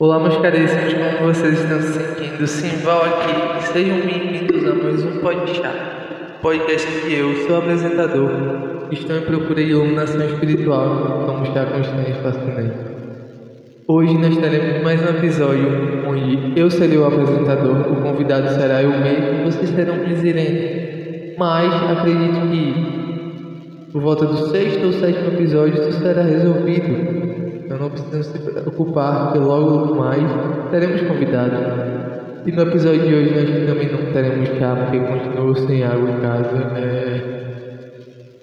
Olá, meus caríssimos, como vocês estão se sentindo? Simval aqui, sejam bem-vindos a mais um podcast. Podcast que eu, seu apresentador, estou em procura de iluminação espiritual, como está constante fascinante. Hoje nós teremos mais um episódio onde eu serei o apresentador, o convidado será eu mesmo e vocês serão presidente. Mas acredito que por volta do sexto ou sétimo episódio isso será resolvido então não precisamos se preocupar, porque logo mais teremos convidados. E no episódio de hoje nós também não teremos chá, porque continuo sem água em casa. É...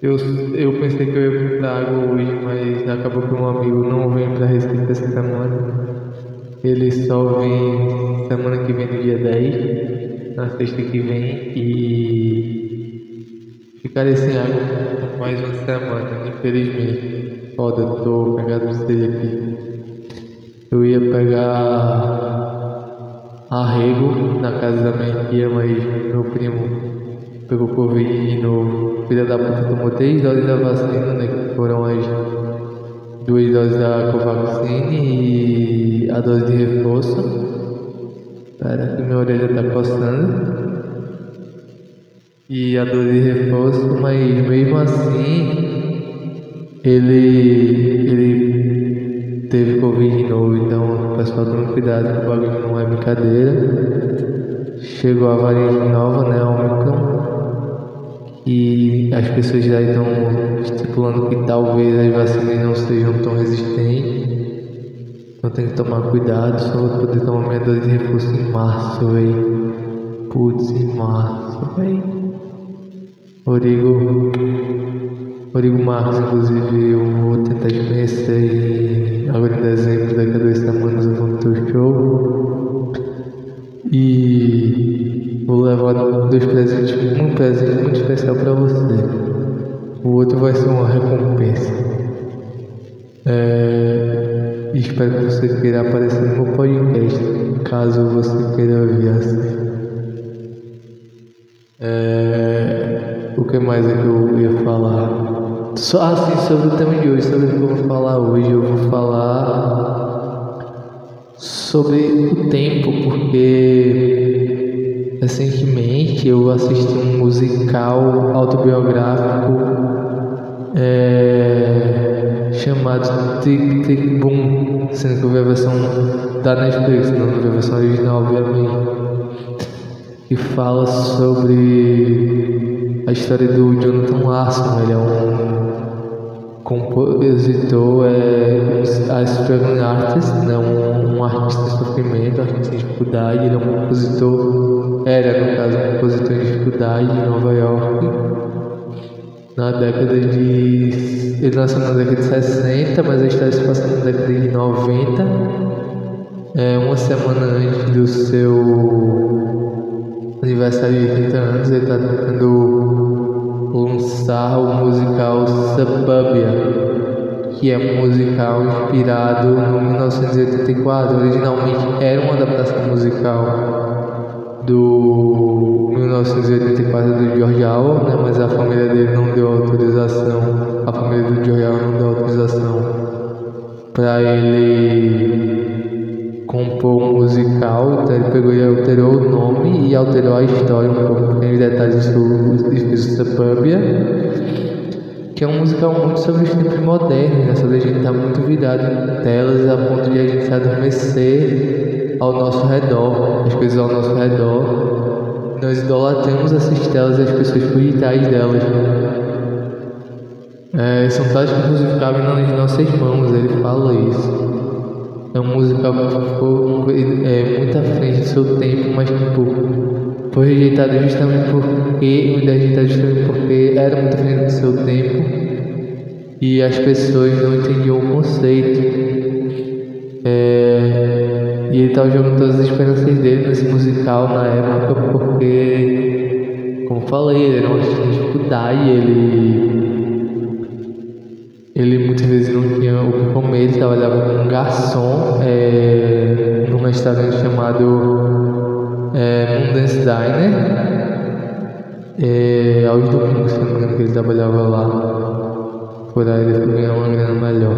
Eu, eu pensei que eu ia comprar água hoje, mas acabou que um amigo não vem para Recife essa semana. Ele só vem semana que vem, no dia 10, na sexta que vem, e ficarei sem água por mais uma semana, infelizmente. Foda, tô pegando você aqui. Eu ia pegar arrego na casa da minha tia, mas meu primo pegou Covid de novo. Filha da puta tomou três doses da vacina, né? Que foram as duas doses da Covaxin e a dose de reforço. Espera que minha orelha tá coçando. E a dose de reforço, mas mesmo assim ele, ele teve Covid de novo, então o pessoal tome cuidado, o bagulho não é brincadeira. Chegou a variante nova, né, Omicron, e as pessoas já estão estipulando que talvez as vacinas não sejam tão resistentes. Então tem que tomar cuidado, só vou poder tomar minha dose de reforço em março, véi. Putz, em março, véi. Origo. Rodrigo Marcos, inclusive, eu vou tentar te conhecer agora em dezembro, daqui a duas semanas eu vou no teu show. E vou levar dois presentes, um presente muito especial para você. O outro vai ser uma recompensa. É, espero que você queira aparecer no meu podcast, caso você queira ouvir assim. É, o que mais é que eu ia falar? Só assim sobre o tema de hoje, sobre o que eu vou falar hoje, eu vou falar sobre o tempo, porque recentemente eu assisti um musical autobiográfico é, chamado Tic Tic Boom, sendo que eu vi a versão da Netflix, não vi a versão original, obviamente, que fala sobre a história do Jonathan Larson, ele é um compositor é a struggling artist, né? um, um artista de sofrimento, artista em dificuldade, ele é um compositor, era no caso um compositor em dificuldade em Nova York, na década de. Ele nasceu na década de 60, mas a história se passa na década de 90, é, uma semana antes do seu aniversário de 30 anos, ele está tentando lançar o musical Suburbia, que é um musical inspirado no 1984. Originalmente era uma adaptação musical do 1984 do George Orwell, né? mas a família dele não deu autorização, a família do George Orwell não deu autorização para ele compor um musical, então ele pegou e alterou o nome e alterou a história um pouco, detalhes do Suburbia, que é um musical muito sobre os tempos modernos, né? legenda está muito virada em telas a ponto de a gente se adormecer ao nosso redor, as coisas ao nosso redor. Nós idolatramos essas telas e as pessoas por detrás delas. É, são tais que inclusive cabem nas nossas mãos, ele fala isso. É um musical que ficou é, muito à frente do seu tempo, mas tipo, foi rejeitado justamente porque, foi rejeitado justamente porque era muito à frente do seu tempo e as pessoas não entendiam o conceito. É, e ele estava jogando todas as esperanças dele nesse musical na época porque, como falei, ele era uma dificuldade, ele ele muitas vezes não tinha o que comer, ele trabalhava como garçom é, num restaurante chamado é, Mundance Diner. É, aos domingos, se não me engano, que ele trabalhava lá. Por aí ele foi ganhar uma grana melhor.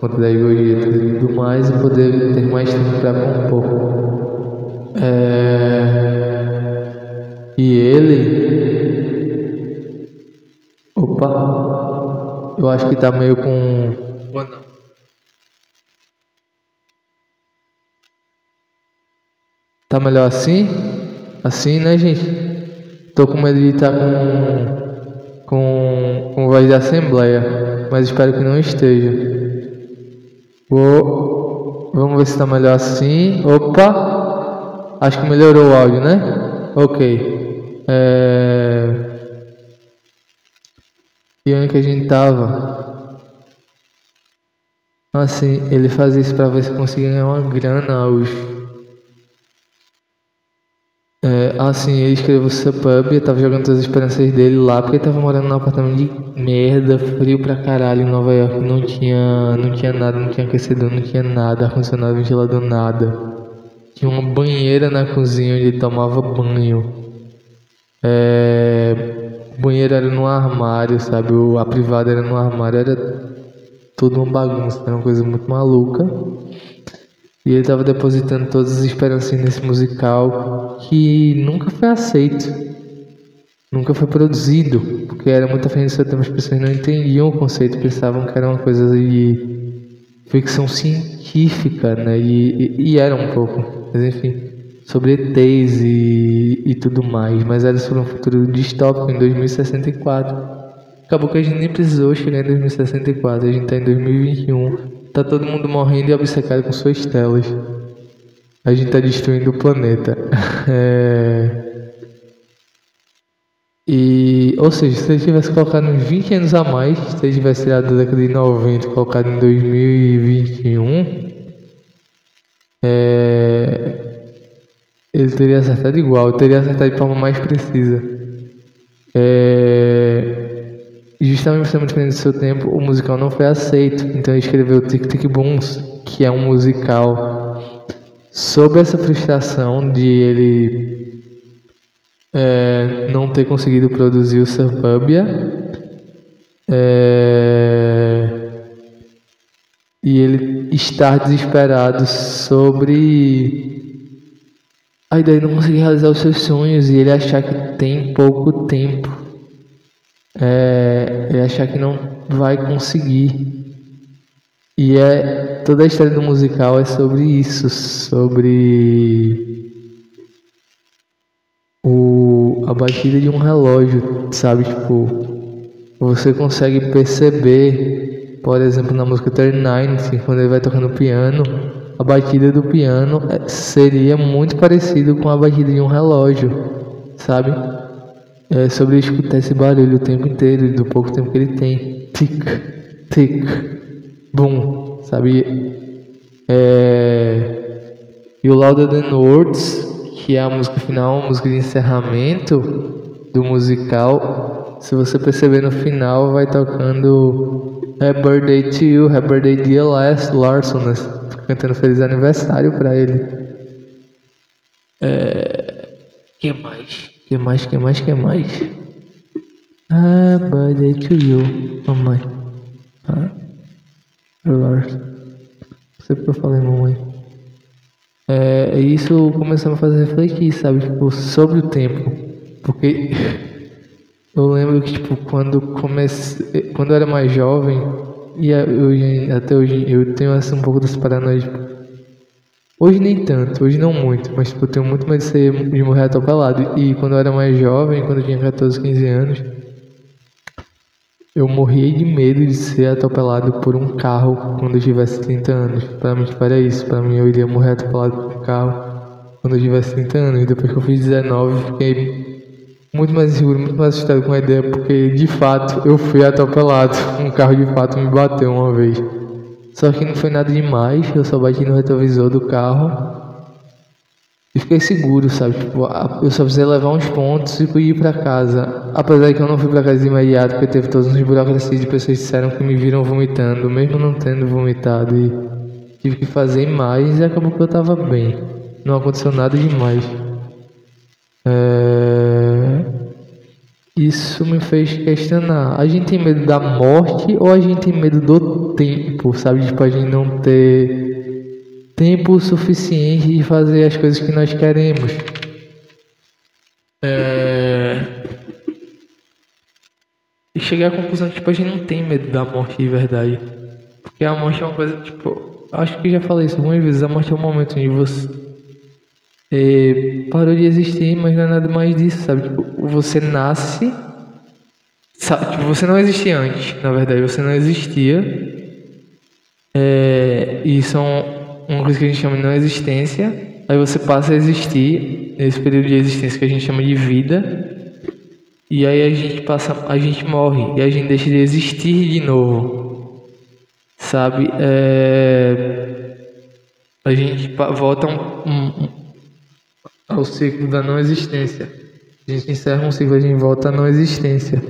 conta das gorjetas e tudo mais, e poder ter mais tempo para compor. É... E ele. Opa! Eu acho que tá meio com. Ou não. Tá melhor assim? Assim, né, gente? Tô com medo de estar tá com, com, com voz de assembleia, mas espero que não esteja. Vou, vamos ver se tá melhor assim. Opa! Acho que melhorou o áudio, né? Ok. É... E onde que a gente tava? Assim, ele fazia isso pra ver se conseguia ganhar uma grana aos é, assim, ele escreveu Suburb, eu tava jogando todas as esperanças dele lá, porque ele tava morando num apartamento de merda, frio pra caralho em Nova York, não tinha, não tinha nada, não tinha aquecedor, não tinha nada, ar-condicionado, ventilador, nada. Tinha uma banheira na cozinha onde ele tomava banho. É, o banheiro era no armário, sabe? O, a privada era no armário, era tudo uma bagunça, era uma coisa muito maluca. E ele estava depositando todas as esperanças nesse musical que nunca foi aceito, nunca foi produzido, porque era muita frente do seu tempo, as pessoas não entendiam o conceito, pensavam que era uma coisa de ficção científica, né? E, e, e era um pouco, mas enfim, sobre ETs e, e tudo mais, mas era sobre um futuro distópico em 2064. Acabou que a gente nem precisou chegar em 2064, a gente está em 2021 Tá todo mundo morrendo e obcecado com suas telas. A gente tá destruindo o planeta. é... E, ou seja, se ele tivesse colocado uns 20 anos a mais, se ele tivesse tirado da década de 90 e colocado em 2021, é... ele teria acertado igual, teria acertado de forma mais precisa. É... Justamente por diferente do seu tempo, o musical não foi aceito. Então ele escreveu Tic Tic Booms, que é um musical sobre essa frustração de ele é, não ter conseguido produzir o Suburbia. É, e ele estar desesperado sobre a ideia de não conseguir realizar os seus sonhos e ele achar que tem pouco tempo é, e achar que não vai conseguir. E é toda a história do musical é sobre isso, sobre o, a batida de um relógio, sabe? Tipo, você consegue perceber, por exemplo, na música 39, assim, quando ele vai tocando piano, a batida do piano é, seria muito parecido com a batida de um relógio, sabe? é sobre escutar esse barulho o tempo inteiro e do pouco tempo que ele tem. Tic, tic, boom, sabe? É... E o Louder Than Words, que é a música final, a música de encerramento do musical. Se você perceber no final, vai tocando Happy Birthday to You, Happy Birthday Dear Larson, né? Cantando feliz aniversário para ele. É... que mais? que mais, que mais, que mais? Ah, birthday to you, mamãe. Ah, Lord. Não sei porque eu falei mamãe. É, isso começou a me fazer refletir, sabe? Tipo, sobre o tempo. Porque eu lembro que, tipo, quando comecei. Quando eu era mais jovem, e eu, até hoje eu tenho assim, um pouco dessa paranoia, tipo, Hoje nem tanto, hoje não muito, mas tipo, eu tenho muito medo de, de morrer atropelado. E quando eu era mais jovem, quando eu tinha 14, 15 anos, eu morria de medo de ser atropelado por um carro quando eu tivesse 30 anos. Para mim, tipo, era isso. Para mim, eu iria morrer atropelado por um carro quando eu tivesse 30 anos. E depois que eu fiz 19, fiquei muito mais inseguro, muito mais assustado com a ideia, porque de fato eu fui atropelado. Um carro de fato me bateu uma vez. Só que não foi nada demais, eu só bati no retrovisor do carro e fiquei seguro, sabe? Tipo, eu só precisei levar uns pontos e ir pra casa. Apesar que eu não fui pra casa de imediato, porque teve todos uns burocracias de pessoas que disseram que me viram vomitando, mesmo não tendo vomitado. E tive que fazer mais e acabou que eu tava bem. Não aconteceu nada demais. É... Isso me fez questionar. A gente tem medo da morte ou a gente tem medo do tempo, sabe? Tipo, a gente não ter tempo suficiente de fazer as coisas que nós queremos. É... E chegar à conclusão que tipo, a gente não tem medo da morte de verdade. Porque a morte é uma coisa, tipo, acho que já falei isso algumas vezes, a morte é um momento onde você é, parou de existir, mas não é nada mais disso, sabe? Tipo, você nasce, sabe? Tipo, você não existia antes, na verdade, você não existia. É, e são uma coisa que a gente chama de não existência. Aí você passa a existir nesse período de existência que a gente chama de vida. E aí a gente passa, a gente morre e a gente deixa de existir de novo. Sabe? É, a gente volta um, um, ao ciclo da não existência. A gente encerra um ciclo, a gente volta à não existência.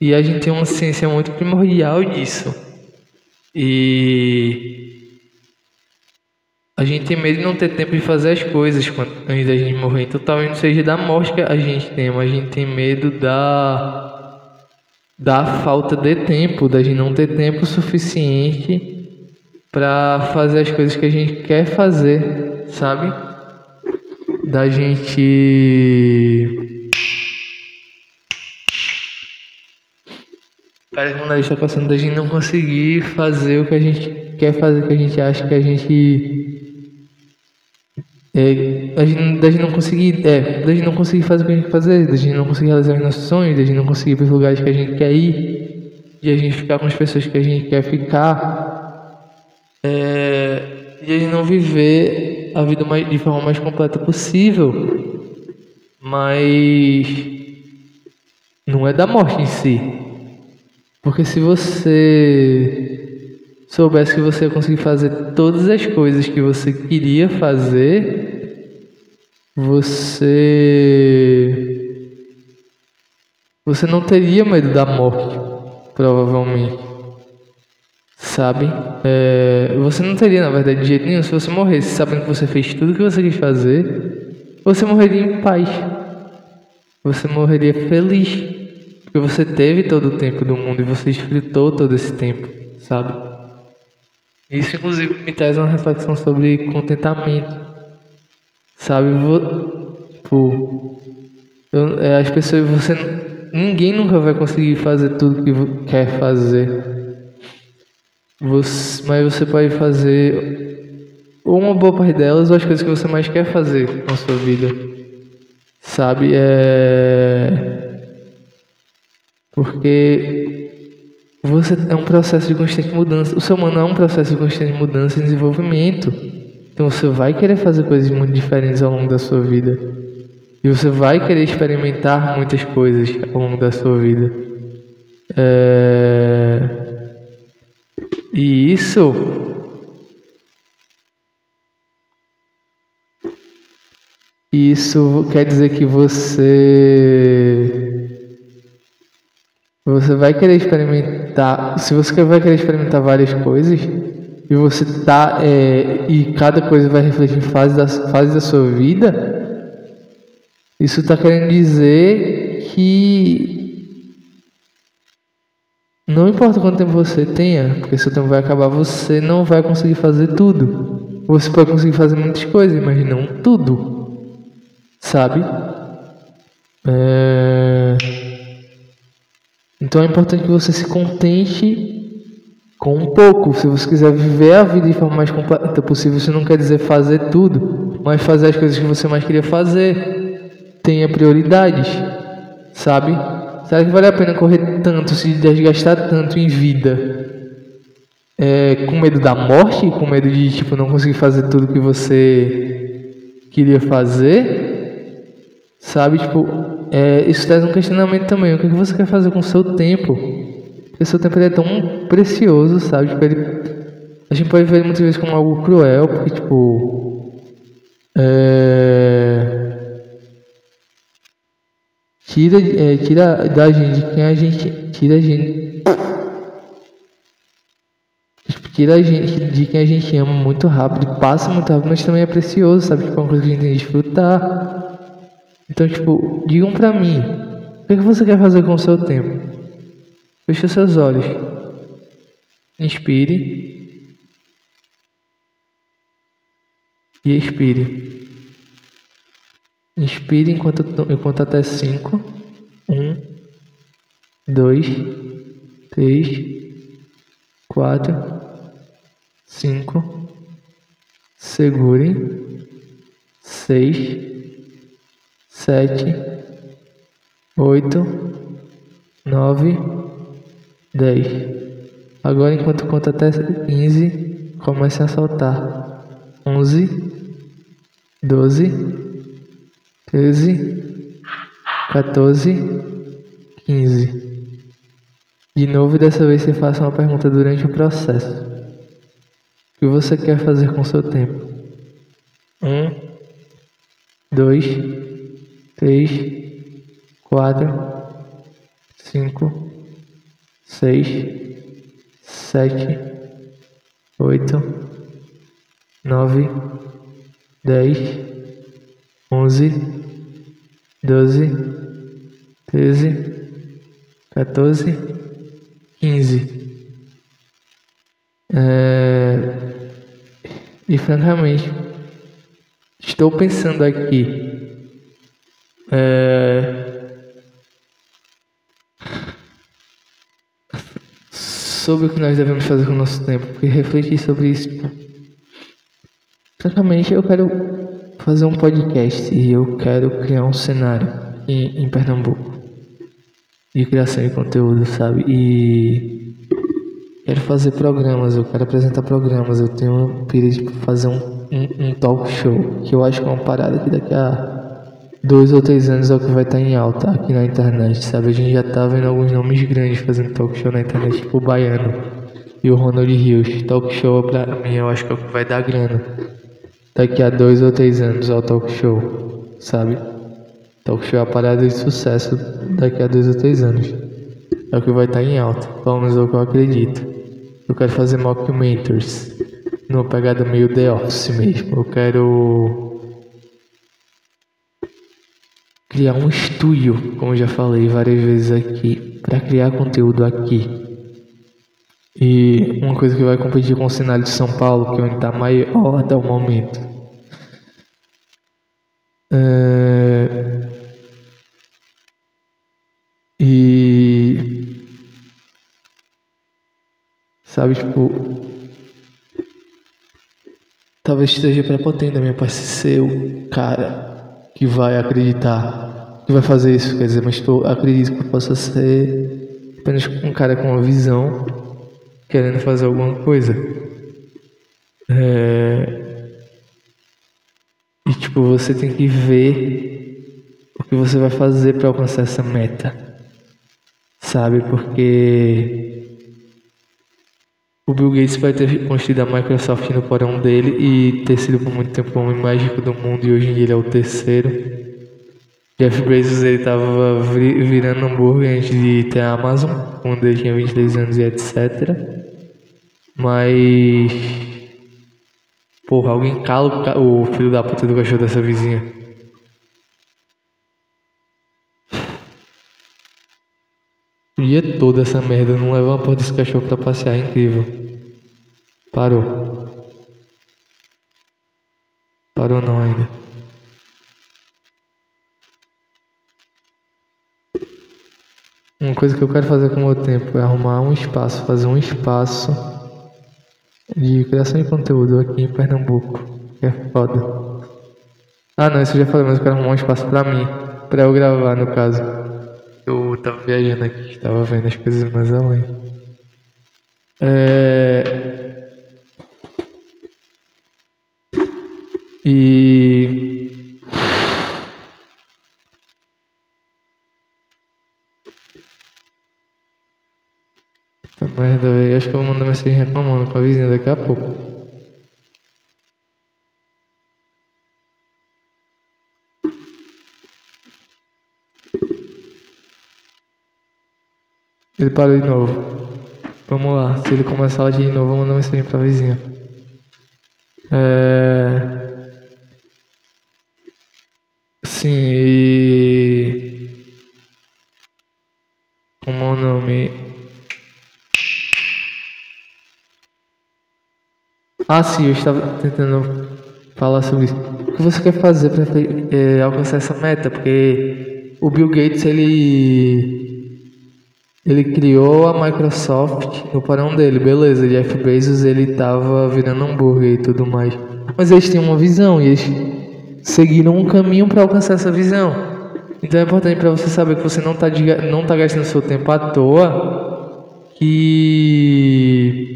E a gente tem uma ciência muito primordial disso. E a gente tem medo de não ter tempo de fazer as coisas quando, antes da gente morrer. Então talvez não seja da morte que a gente tem, mas a gente tem medo da da falta de tempo, da gente não ter tempo suficiente para fazer as coisas que a gente quer fazer, sabe? Da gente. Parece que o nariz está passando da gente não conseguir fazer o que a gente quer fazer, o que a gente acha que a gente. É, a gente, da gente não conseguir. É, da gente não conseguir fazer o que a gente quer fazer, da gente não conseguir realizar os nossos sonhos, da gente não conseguir ir para os lugares que a gente quer ir, de a gente ficar com as pessoas que a gente quer ficar, é, de a gente não viver a vida mais, de forma mais completa possível, mas não é da morte em si. Porque se você soubesse que você ia conseguir fazer todas as coisas que você queria fazer, você você não teria medo da morte, provavelmente sabe? É, você não teria, na verdade, de jeito nenhum, se você morresse sabendo que você fez tudo o que você quis fazer, você morreria em paz. Você morreria feliz. Porque você teve todo o tempo do mundo e você desfrutou todo esse tempo, sabe? Isso, inclusive, me traz uma reflexão sobre contentamento. Sabe? Vou, tipo, eu, é, as pessoas, você. Ninguém nunca vai conseguir fazer tudo que quer fazer você, mas você pode fazer uma boa parte delas ou as coisas que você mais quer fazer na sua vida. Sabe? É. Porque você é um processo de constante mudança. O seu humano é um processo de constante mudança e desenvolvimento. Então você vai querer fazer coisas muito diferentes ao longo da sua vida. E você vai querer experimentar muitas coisas ao longo da sua vida. É... E isso isso quer dizer que você você vai querer experimentar, se você vai querer experimentar várias coisas e você tá é, e cada coisa vai refletir em fase da fase da sua vida, isso está querendo dizer que não importa quanto tempo você tenha, porque seu tempo vai acabar, você não vai conseguir fazer tudo. Você pode conseguir fazer muitas coisas, mas não tudo. Sabe? É... Então é importante que você se contente com um pouco. Se você quiser viver a vida de forma mais completa possível, isso não quer dizer fazer tudo, mas fazer as coisas que você mais queria fazer. Tenha prioridades, sabe? Será que vale a pena correr tanto, se desgastar tanto em vida? É, com medo da morte, com medo de tipo não conseguir fazer tudo que você queria fazer, sabe? Tipo, é, isso traz um questionamento também. O que, você quer fazer com o seu tempo? Porque seu tempo é tão precioso, sabe? Tipo, ele, a gente pode ver muitas vezes como algo cruel, porque tipo, é, tira, é, tira da gente quem a gente. Tira a gente. Tira a gente de quem a gente ama muito rápido, passa muito rápido, mas também é precioso, sabe? Tipo, é uma coisa que a gente tem que desfrutar. Então, tipo, digam pra mim, o que, é que você quer fazer com o seu tempo? Feche seus olhos. Inspire. E expire. Inspire enquanto, enquanto até cinco. Um, dois, três, quatro, cinco. Segure. Seis, sete, oito, nove, dez. Agora, enquanto conta até 15, comece a soltar. 11, 12, 13, 14, 15. De novo, dessa vez você faça uma pergunta durante o processo. O que você quer fazer com seu tempo? Um, dois, três, quatro, cinco, seis, sete, oito, nove, dez, onze, doze, treze, quatorze, quinze. É... E francamente, estou pensando aqui. É... sobre o que nós devemos fazer com o nosso tempo, porque refletir sobre isso. Francamente, eu quero fazer um podcast e eu quero criar um cenário em, em Pernambuco de criação de conteúdo, sabe? E quero fazer programas, eu quero apresentar programas, eu tenho um pira de fazer um, um, um talk show, que eu acho que é uma parada que daqui a dois ou três anos é o que vai estar em alta aqui na internet, sabe? A gente já tá vendo alguns nomes grandes fazendo talk show na internet, tipo o Baiano e o Ronald Rios. Talk show pra mim eu acho que é o que vai dar grana. Daqui a dois ou três anos ao talk show, sabe? Talk show é a parada de sucesso daqui a dois ou três anos. É o que vai estar em alta, pelo menos é o que eu acredito. Eu quero fazer mockumentaries, numa pegada meio The Office mesmo. Eu quero criar um estúdio, como já falei várias vezes aqui, para criar conteúdo aqui. E uma coisa que vai competir com o cenário de São Paulo, que é onde está maior até o momento. É... E. Sabe, tipo. Talvez esteja prepotente da minha parte ser o cara que vai acreditar que vai fazer isso, quer dizer, mas tô, acredito que eu possa ser apenas um cara com uma visão querendo fazer alguma coisa. É... E tipo, você tem que ver o que você vai fazer para alcançar essa meta. Sabe? Porque o Bill Gates vai ter construído a Microsoft no porão dele e ter sido por muito tempo o homem mais rico do mundo e hoje em dia ele é o terceiro. Jeff Bezos ele tava virando hambúrguer antes de ter a Amazon, quando ele tinha 23 anos e etc. Mas. Porra, alguém cala o, o filho da puta do cachorro dessa vizinha. O dia todo essa merda, não leva uma porra desse cachorro pra passear, é incrível. Parou. Parou não ainda. Uma coisa que eu quero fazer com o meu tempo é arrumar um espaço, fazer um espaço de criação de conteúdo aqui em Pernambuco. Que é foda. Ah não, isso eu já falei, mas eu quero arrumar um espaço pra mim. Pra eu gravar no caso. Eu tava viajando aqui, tava vendo as coisas mais além. É... E. Merda, velho. Acho que eu vou mandar mensagem reclamando com a vizinha daqui a pouco. Ele parou de novo. Vamos lá. Se ele começar de novo, vamos mandar mensagem pra vizinha. É... Sim, Ah, sim, eu estava tentando falar sobre isso. O que você quer fazer para é, alcançar essa meta? Porque o Bill Gates, ele ele criou a Microsoft no porão dele, beleza. Jeff Bezos ele tava virando hambúrguer e tudo mais. Mas eles tinham uma visão e eles seguiram um caminho para alcançar essa visão. Então é importante para você saber que você não está não tá gastando seu tempo à toa, que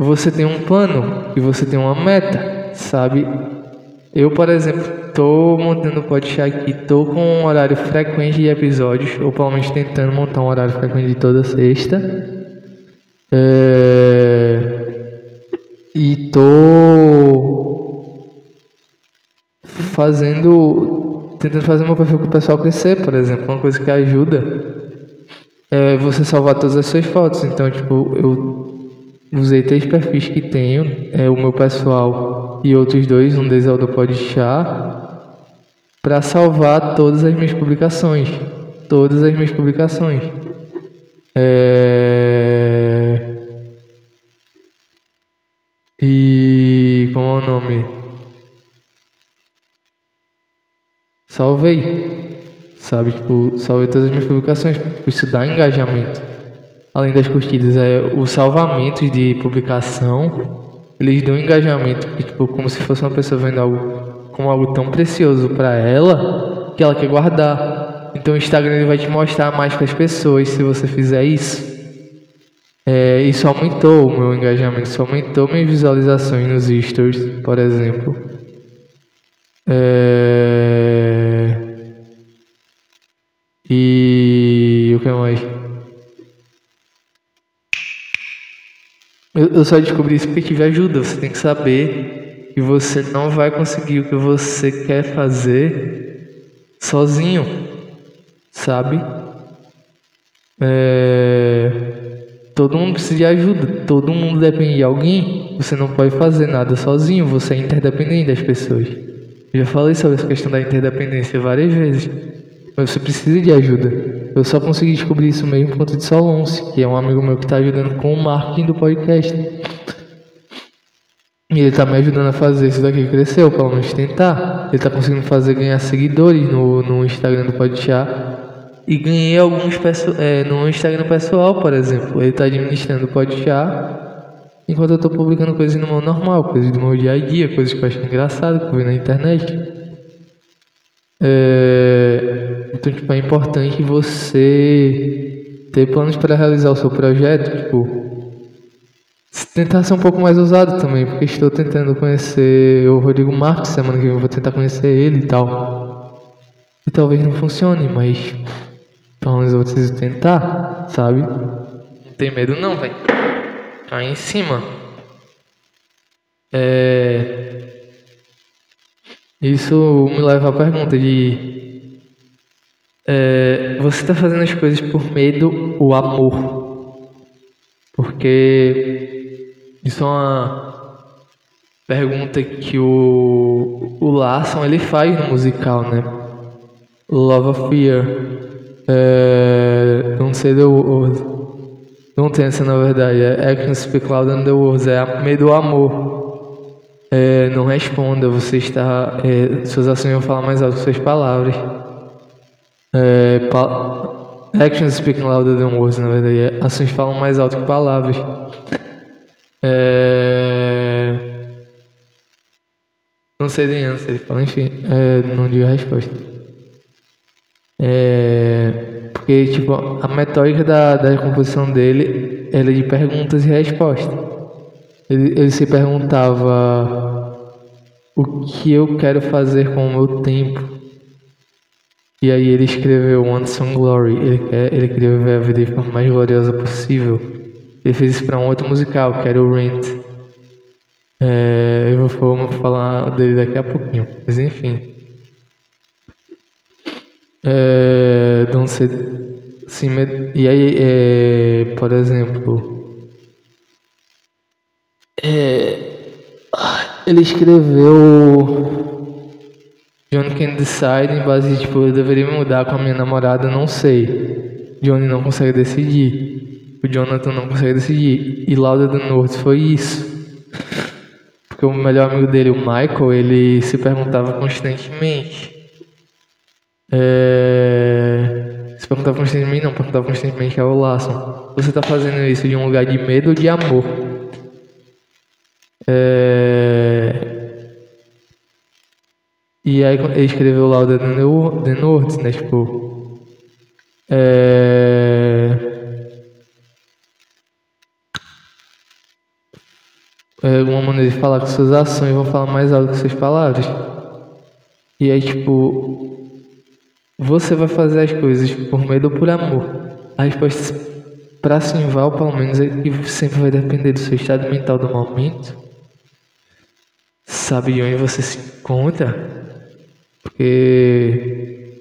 você tem um plano, que você tem uma meta, sabe? Eu, por exemplo, tô montando o podcast aqui, tô com um horário frequente de episódios, ou pelo menos tentando montar um horário frequente de toda sexta. É... E tô fazendo, tentando fazer meu perfil o pessoal crescer, por exemplo, uma coisa que ajuda é você salvar todas as suas fotos. Então, tipo, eu usei três perfis que tenho, é o meu pessoal e outros dois, um deles é o do Podchá, para salvar todas as minhas publicações, todas as minhas publicações. É... E como é o nome? Salvei, sabe? Tipo, salvei todas as minhas publicações, isso dá engajamento além das curtidas, é os salvamentos de publicação. Eles dão engajamento, tipo, como se fosse uma pessoa vendo algo como algo tão precioso para ela que ela quer guardar. Então o Instagram ele vai te mostrar mais para as pessoas se você fizer isso. É, isso aumentou o meu engajamento, isso aumentou minhas visualizações nos stories, por exemplo. É... E o que mais? Eu, eu só descobri isso porque tive ajuda. Você tem que saber que você não vai conseguir o que você quer fazer sozinho, sabe? É... Todo mundo precisa de ajuda, todo mundo depende de alguém. Você não pode fazer nada sozinho, você é interdependente das pessoas. Eu já falei sobre essa questão da interdependência várias vezes. Mas você precisa de ajuda. Eu só consegui descobrir isso mesmo por conta de Solonce, que é um amigo meu que está ajudando com o marketing do podcast. E ele está me ajudando a fazer isso daqui crescer, pelo menos tentar. Ele está conseguindo fazer ganhar seguidores no, no Instagram do Podcast. E ganhei alguns é, no Instagram pessoal, por exemplo. Ele está administrando o Podcast. Enquanto eu estou publicando coisas no meu normal, coisas do meu dia a dia, coisas que eu acho engraçado, que eu vi na internet. É, então, tipo, é importante você ter planos para realizar o seu projeto, tipo, tentar ser um pouco mais ousado também, porque estou tentando conhecer o Rodrigo Marques, semana que vem vou tentar conhecer ele e tal. E talvez não funcione, mas pelo menos eu preciso tentar, sabe? Não tem medo não, velho. Tá em cima. É... Isso me leva à pergunta de é, você está fazendo as coisas por medo ou amor? Porque isso é uma pergunta que o, o Larson ele faz no musical, né? Love of Fear. É, não sei do words. Não tem essa na verdade. É Action Speak Louder than the Words. É medo ou amor é, não responda, você está. É, suas ações vão falar mais alto que suas palavras. É, pa actions speaking louder than words, na verdade. É, ações falam mais alto que palavras. É, não sei de answer, ele fala, enfim, é, não digo a resposta. É, porque, tipo, a metódica da, da composição dele era de perguntas e respostas. Ele, ele se perguntava o que eu quero fazer com o meu tempo. E aí ele escreveu One Song Glory. Ele, ele queria viver a vida de forma mais gloriosa possível. Ele fez isso para um outro musical, que era o Rent. É, eu vou, falar dele daqui a pouquinho. Mas enfim. É, sei. Sim, e aí, é, por exemplo. É, ele escreveu John Can Decide em base de, tipo, eu deveria mudar com a minha namorada, não sei. Johnny não consegue decidir. O Jonathan não consegue decidir. E Lauda do Norte foi isso. Porque o melhor amigo dele, o Michael, ele se perguntava constantemente. É... Se perguntava constantemente, não, perguntava constantemente ao Larson. Você está fazendo isso de um lugar de medo ou de amor? É... E aí ele escreveu lá o The Nords, né? Tipo. É... é uma maneira de falar com suas ações vão falar mais alto que suas palavras. E aí, tipo. Você vai fazer as coisas por medo ou por amor? A resposta para Simval, pelo menos, é que sempre vai depender do seu estado mental do momento. Sabe de onde você se encontra? Porque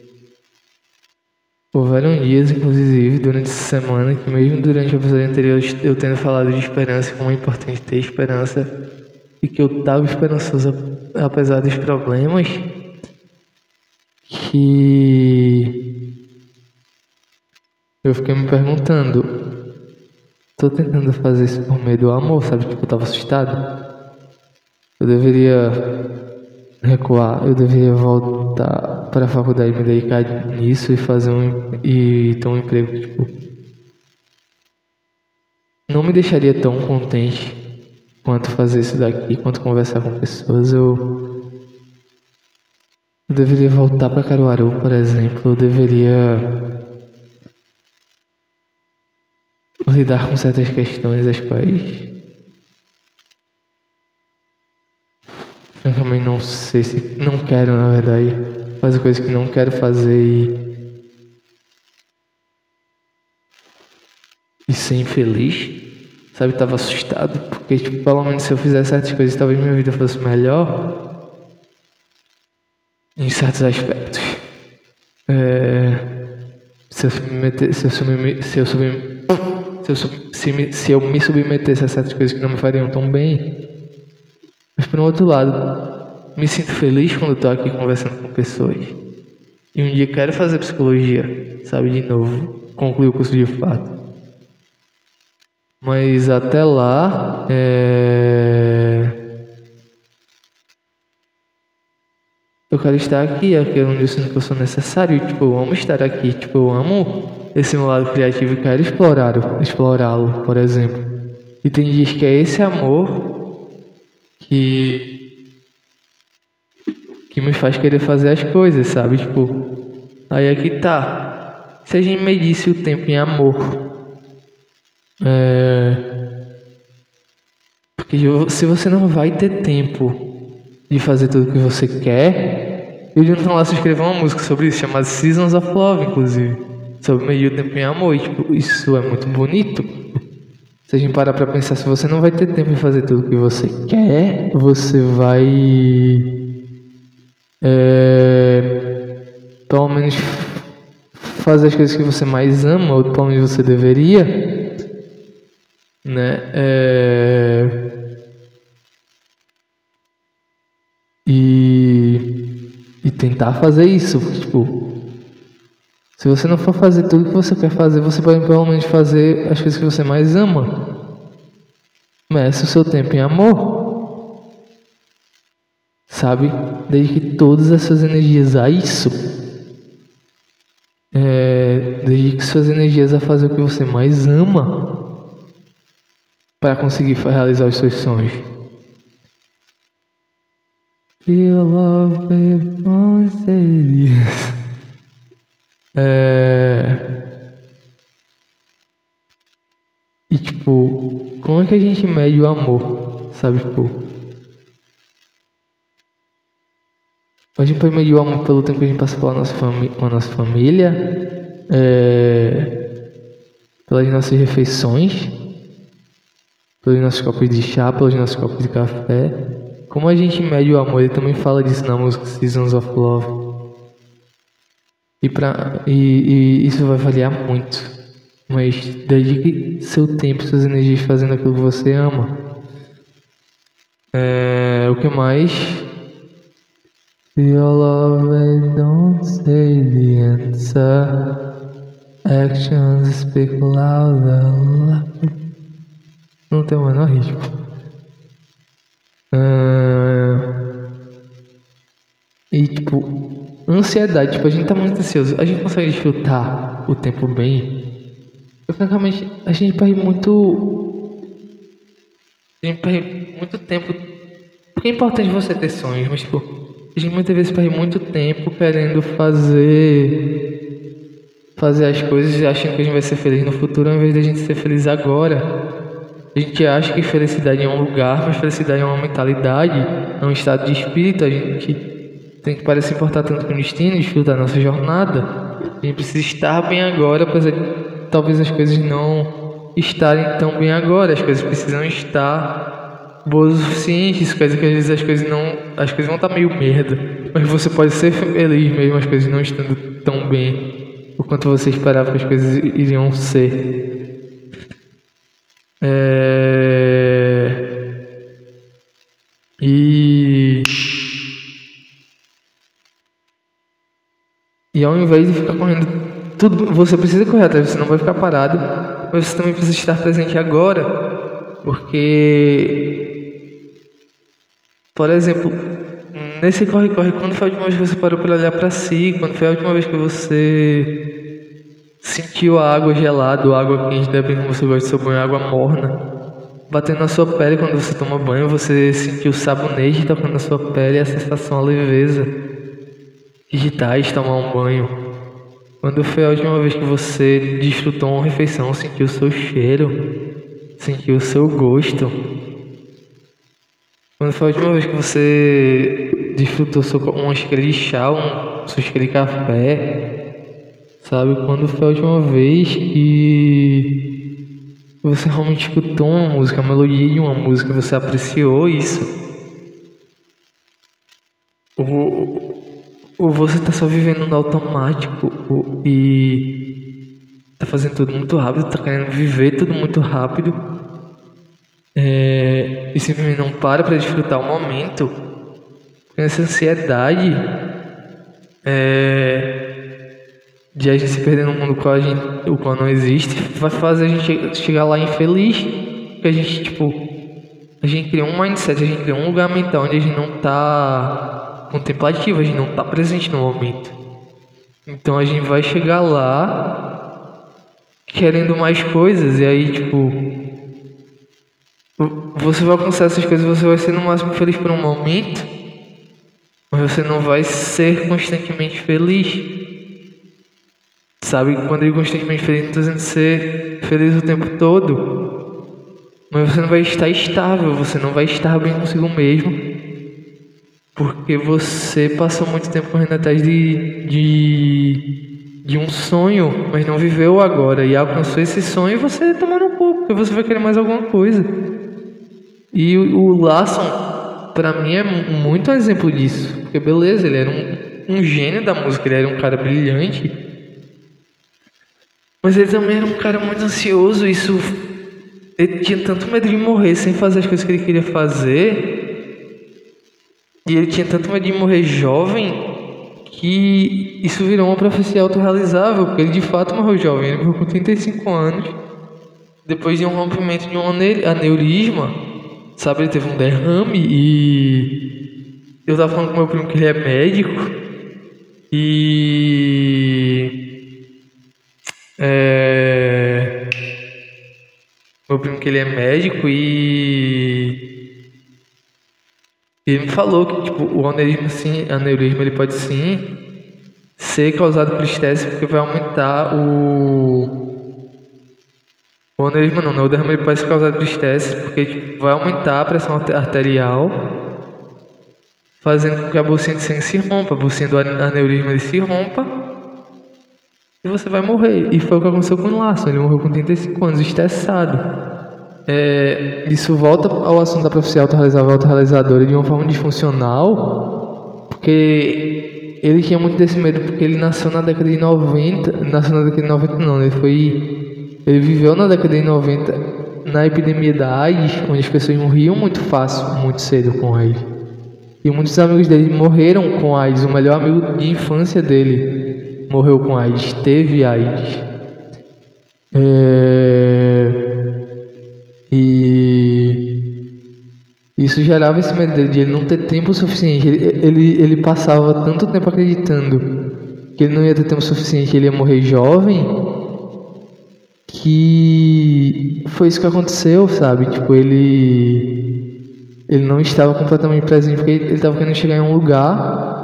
houveram dias, inclusive, durante essa semana, que mesmo durante o episódio anterior eu tendo falado de esperança, como é importante ter esperança, e que eu estava esperançoso apesar dos problemas, que eu fiquei me perguntando, tô tentando fazer isso por medo do amor, sabe? Tipo, eu tava assustado. Eu deveria recuar, eu deveria voltar para a faculdade, me dedicar nisso e fazer um e ter um emprego tipo não me deixaria tão contente quanto fazer isso daqui, quanto conversar com pessoas. Eu, eu deveria voltar para Caruaru, por exemplo. Eu deveria lidar com certas questões as quais Eu também não sei se. Não quero, na verdade. Fazer coisas que não quero fazer e. E ser infeliz. Sabe, tava assustado. Porque, tipo, pelo menos se eu fizesse certas coisas, talvez minha vida fosse melhor. Em certos aspectos. É. Se eu me meter, se eu, eu, se eu, se eu, se, me, se eu me submetesse a certas coisas que não me fariam tão bem, mas por um outro lado, me sinto feliz quando estou aqui conversando com pessoas. E um dia quero fazer psicologia, sabe, de novo, concluir o curso de fato. Mas até lá, é... eu quero estar aqui, é onde eu sinto que eu sou necessário. Tipo, eu amo estar aqui, tipo, eu amo esse meu lado criativo e quero explorá-lo, explorá-lo, por exemplo. E tem dias que é esse amor que que me faz querer fazer as coisas, sabe? Tipo, aí é tá. Se a gente medisse o tempo em amor, é... porque se você não vai ter tempo de fazer tudo o que você quer, eu Jonathan Lasso escreveu uma música sobre isso, chamada Seasons of Love, inclusive, sobre medir o tempo em amor. E, tipo, isso é muito bonito. Se a gente parar para pensar, se você não vai ter tempo de fazer tudo que você quer, você vai. É, pelo menos fazer as coisas que você mais ama, ou pelo menos você deveria. Né? É, e, e tentar fazer isso. Tipo, se você não for fazer tudo que você quer fazer, você pode menos fazer as coisas que você mais ama. Comece o seu tempo em amor. Sabe? Dedique todas as suas energias a isso. É, dedique suas energias a fazer o que você mais ama. Para conseguir realizar os seus sonhos. Feel love with é... E tipo, como é que a gente mede o amor? Sabe, tipo. A gente pode medir o amor pelo tempo que a gente passa pela nossa, fami com a nossa família, é... pelas nossas refeições, pelos nossos copos de chá, pelos nossos copos de café. Como a gente mede o amor, ele também fala disso na música Seasons of Love. E, pra, e, e isso vai variar muito. Mas dedique seu tempo, suas energias fazendo aquilo que você ama. É, o que mais? Your love and don't say the answer. Actions speak louder. Não tem o menor ritmo. Ansiedade, tipo, a gente tá muito ansioso, a gente consegue desfrutar o tempo bem. Eu, francamente, a gente perde muito. A gente perde muito tempo. Porque é importante você ter sonhos, mas, tipo, a gente muitas vezes perde muito tempo querendo fazer. Fazer as coisas achando que a gente vai ser feliz no futuro, ao invés de a gente ser feliz agora. A gente acha que felicidade é um lugar, mas felicidade é uma mentalidade, é um estado de espírito. A gente tem que parar se importar tanto com o destino, desfrutar da nossa jornada. A gente precisa estar bem agora, apesar de talvez as coisas não estarem tão bem agora. As coisas precisam estar boas o suficiente. Isso quer dizer que às vezes as coisas não. As coisas vão estar meio merda. Mas você pode ser feliz mesmo as coisas não estando tão bem o quanto você esperava que as coisas iriam ser. É... E... E ao invés de ficar correndo tudo, você precisa correr atrás, você não vai ficar parado, mas você também precisa estar presente agora, porque, por exemplo, nesse corre-corre, quando foi a última vez que você parou para olhar para si, quando foi a última vez que você Sentiu a água gelada, a água quente, depende como você gosta de seu banho, água morna. Batendo na sua pele quando você toma banho, você sentiu o sabonete tocando na sua pele, a sensação, a leveza. Digitais tomar um banho. Quando foi a última vez que você desfrutou uma refeição, sentiu seu cheiro, sentiu o seu gosto. Quando foi a última vez que você desfrutou uma xícara de chá, um, xícara de café, Sabe? Quando foi a última vez que você realmente escutou uma música, a melodia de uma música, você apreciou isso? Ou você está só vivendo no automático ou, e está fazendo tudo muito rápido, está querendo viver tudo muito rápido é, e simplesmente não para para desfrutar o momento? Essa ansiedade é, de a gente se perder num mundo qual a gente, o qual não existe, vai fazer a gente chegar lá infeliz. Porque a gente, tipo, a gente cria um mindset, a gente cria um lugar mental onde a gente não tá contemplativo, a gente não tá presente no momento. Então a gente vai chegar lá querendo mais coisas, e aí, tipo, você vai alcançar essas coisas, você vai ser no máximo feliz por um momento, mas você não vai ser constantemente feliz. Sabe, quando ele constantemente feliz, não estou dizendo ser feliz o tempo todo. Mas você não vai estar estável, você não vai estar bem consigo mesmo. Porque você passou muito tempo correndo atrás de, de, de um sonho, mas não viveu agora. E alcançou esse sonho e você tomando um pouco, porque você vai querer mais alguma coisa. E o, o Larson, para mim, é muito um exemplo disso. Porque beleza, ele era um, um gênio da música, ele era um cara brilhante. Mas ele também era um cara muito ansioso, isso ele tinha tanto medo de morrer sem fazer as coisas que ele queria fazer. E ele tinha tanto medo de morrer jovem que isso virou uma profecia autorrealizável, porque ele de fato morreu jovem, ele morreu com 35 anos, depois de um rompimento de um aneurisma, sabe, ele teve um derrame e eu tava falando com meu primo que ele é médico e é... Meu primo que ele é médico e ele me falou que tipo, o aneurisma, sim, aneurisma ele pode sim ser causado por estresse porque vai aumentar o o aneurisma não, o derrame pode ser causado por estresse porque tipo, vai aumentar a pressão arterial fazendo com que a bolsinha de sangue se rompa, a bolsinha do aneurisma se rompa e você vai morrer. E foi o que aconteceu com o Larson. Ele morreu com 35 anos, estressado. É, isso volta ao assunto da profecia autorrealizável autorrealizadora de uma forma disfuncional, porque ele tinha muito desse medo, porque ele nasceu na década de 90. Nasceu na década de 90, não, ele foi. Ele viveu na década de 90 na epidemia da AIDS, onde as pessoas morriam muito fácil, muito cedo com AIDS. E muitos amigos dele morreram com AIDS. O melhor amigo de infância dele morreu com AIDS, teve AIDS. É, e, Isso gerava esse medo dele de ele não ter tempo suficiente. Ele, ele, ele passava tanto tempo acreditando que ele não ia ter tempo suficiente, ele ia morrer jovem, que foi isso que aconteceu, sabe? Tipo, ele ele não estava completamente presente porque ele estava querendo chegar em um lugar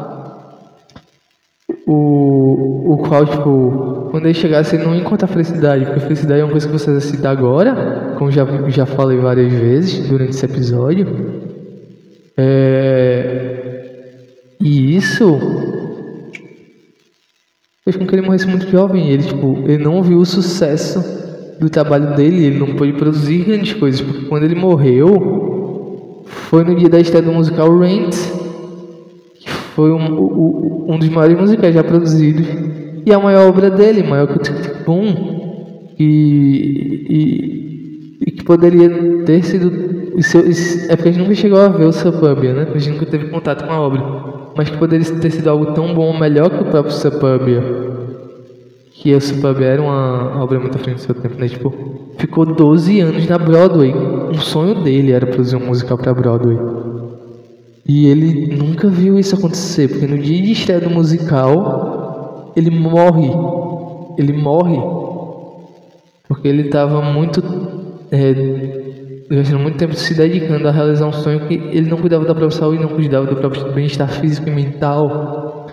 o, o qual, tipo, quando ele chegasse, ele não ia encontrar felicidade, porque felicidade é uma coisa que você decide agora, como já, já falei várias vezes durante esse episódio. É... E isso fez com que ele morresse muito jovem. Ele, tipo, ele não viu o sucesso do trabalho dele, ele não pôde produzir grandes coisas, porque quando ele morreu, foi no dia da estreia do musical Rent, foi um, um, um dos maiores musicais já produzidos, e a maior obra dele, maior que o Tic Boom, e, e, e, que poderia ter sido. É porque a gente nunca chegou a ver o Suburbia, né? A gente nunca teve contato com a obra mas que poderia ter sido algo tão bom melhor que o próprio Suburbia. Que o Suburbia era uma obra muito à frente do seu tempo, né? Tipo, ficou 12 anos na Broadway. Um sonho dele era produzir um musical para Broadway. E ele nunca viu isso acontecer, porque no dia de estreia do musical, ele morre. Ele morre. Porque ele estava muito é, gastando muito tempo se dedicando a realizar um sonho que ele não cuidava da própria saúde, não cuidava do próprio bem-estar físico e mental.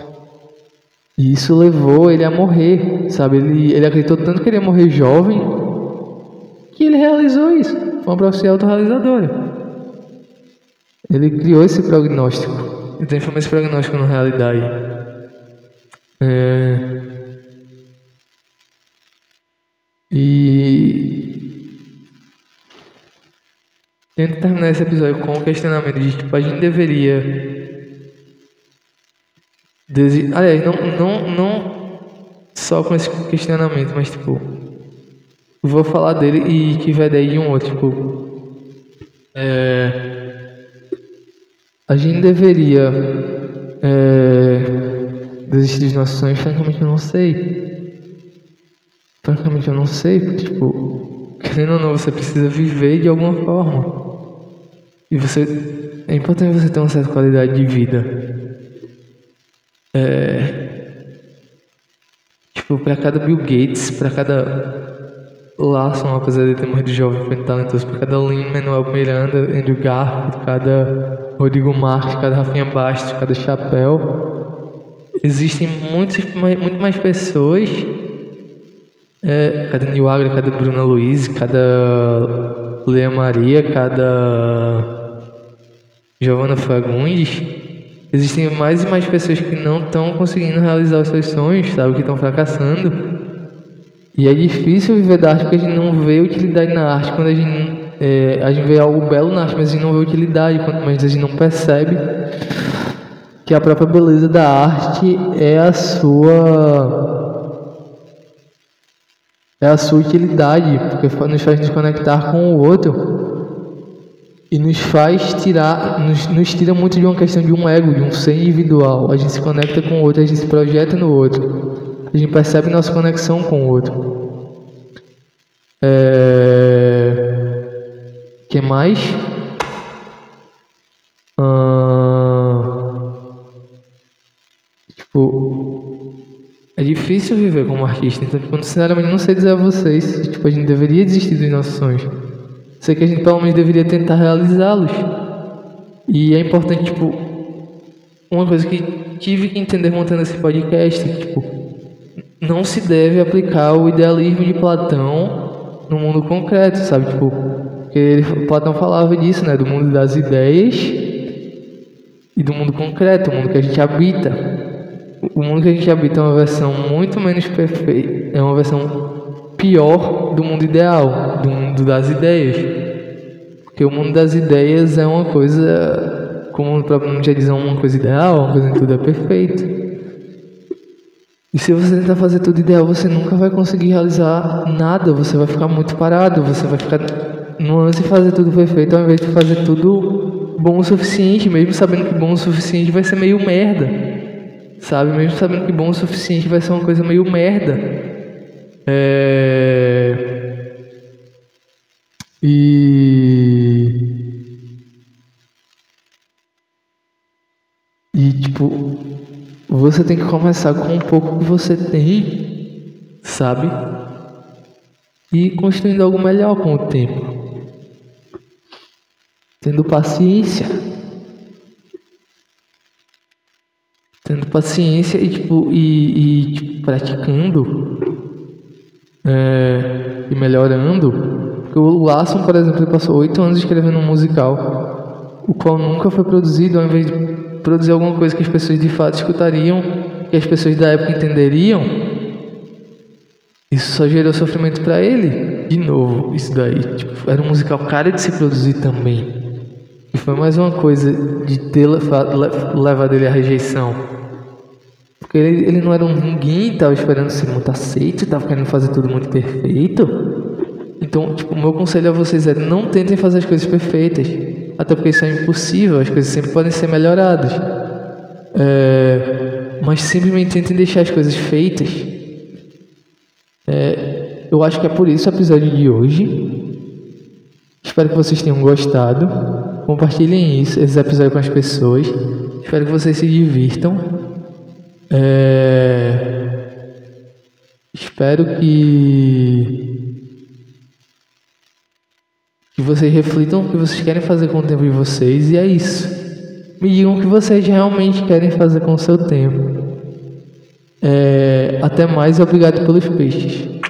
E isso levou ele a morrer, sabe? Ele, ele acreditou tanto que ele ia morrer jovem que ele realizou isso. Foi uma profecia autorrealizadora. Ele criou esse prognóstico e transformou esse prognóstico na realidade. É... E Tento terminar esse episódio com o questionamento de tipo, a gente deveria. Desi... Aliás, não, não, não só com esse questionamento, mas tipo. Vou falar dele e tiver daí de um outro, tipo. É... A gente deveria. É... Desistir dos nossos sonhos, francamente eu não sei. Francamente eu não sei, porque tipo. Querendo ou não, você precisa viver de alguma forma. E você. É importante você ter uma certa qualidade de vida. É, tipo, para cada Bill Gates, para cada Larson, apesar de ter morrido jovem, foi talentoso, para cada Lin-Manuel Miranda, Andrew Garfield, cada Rodrigo Marques, cada Rafinha Bastos, cada Chapéu, existem muitos, muito mais pessoas, é, cada New Agra, cada Bruna Luiz, cada Lea Maria, cada Giovanna Fagundes, existem mais e mais pessoas que não estão conseguindo realizar os seus sonhos, sabe? Que estão fracassando. E é difícil viver da arte porque a gente não vê utilidade na arte. Quando a gente, é, a gente vê algo belo na arte, mas a gente não vê utilidade. Mais a gente não percebe que a própria beleza da arte é a sua é a sua utilidade, porque nos faz nos conectar com o outro e nos faz tirar, nos, nos tira muito de uma questão de um ego, de um ser individual. A gente se conecta com o outro, a gente se projeta no outro. A gente percebe nossa conexão com o outro. É... que mais? Ah... Tipo, é difícil viver como artista. Então, tipo, sinceramente, não sei dizer a vocês. Tipo, a gente deveria desistir dos nossos sonhos. Sei que a gente pelo menos deveria tentar realizá-los. E é importante, tipo, uma coisa que tive que entender montando esse podcast, tipo, não se deve aplicar o idealismo de Platão no mundo concreto, sabe? Tipo, porque ele, Platão falava disso, né? Do mundo das ideias e do mundo concreto, o mundo que a gente habita. O mundo que a gente habita é uma versão muito menos perfeita, é uma versão pior do mundo ideal, do mundo das ideias. Porque o mundo das ideias é uma coisa, como o próprio nome já diz, é uma coisa ideal, uma coisa em tudo é perfeito. E se você tentar fazer tudo ideal, você nunca vai conseguir realizar nada, você vai ficar muito parado, você vai ficar no lance de fazer tudo perfeito ao invés de fazer tudo bom o suficiente, mesmo sabendo que bom o suficiente vai ser meio merda. Sabe? Mesmo sabendo que bom o suficiente vai ser uma coisa meio merda. É... E E tipo, você tem que começar com um pouco que você tem, sabe? E construindo algo melhor com o tempo. Tendo paciência. Tendo paciência e tipo, e, e tipo, praticando é, e melhorando. Porque o Larson, por exemplo, passou oito anos escrevendo um musical, o qual nunca foi produzido, ao invés de produzir alguma coisa que as pessoas de fato escutariam, que as pessoas da época entenderiam. Isso só gerou sofrimento para ele. De novo, isso daí. Tipo, era um musical caro de se produzir também. E foi mais uma coisa de ter levado ele à rejeição. Porque ele, ele não era um ninguém, estava esperando ser muito aceito, estava querendo fazer tudo muito perfeito. Então, tipo, o meu conselho a vocês é não tentem fazer as coisas perfeitas. Até porque isso é impossível, as coisas sempre podem ser melhoradas. É, mas simplesmente tentem deixar as coisas feitas. É, eu acho que é por isso o episódio de hoje. Espero que vocês tenham gostado. Compartilhem isso, esse episódio com as pessoas. Espero que vocês se divirtam. É... Espero que... que vocês reflitam o que vocês querem fazer com o tempo de vocês e é isso. Me digam o que vocês realmente querem fazer com o seu tempo. É... Até mais e obrigado pelos peixes.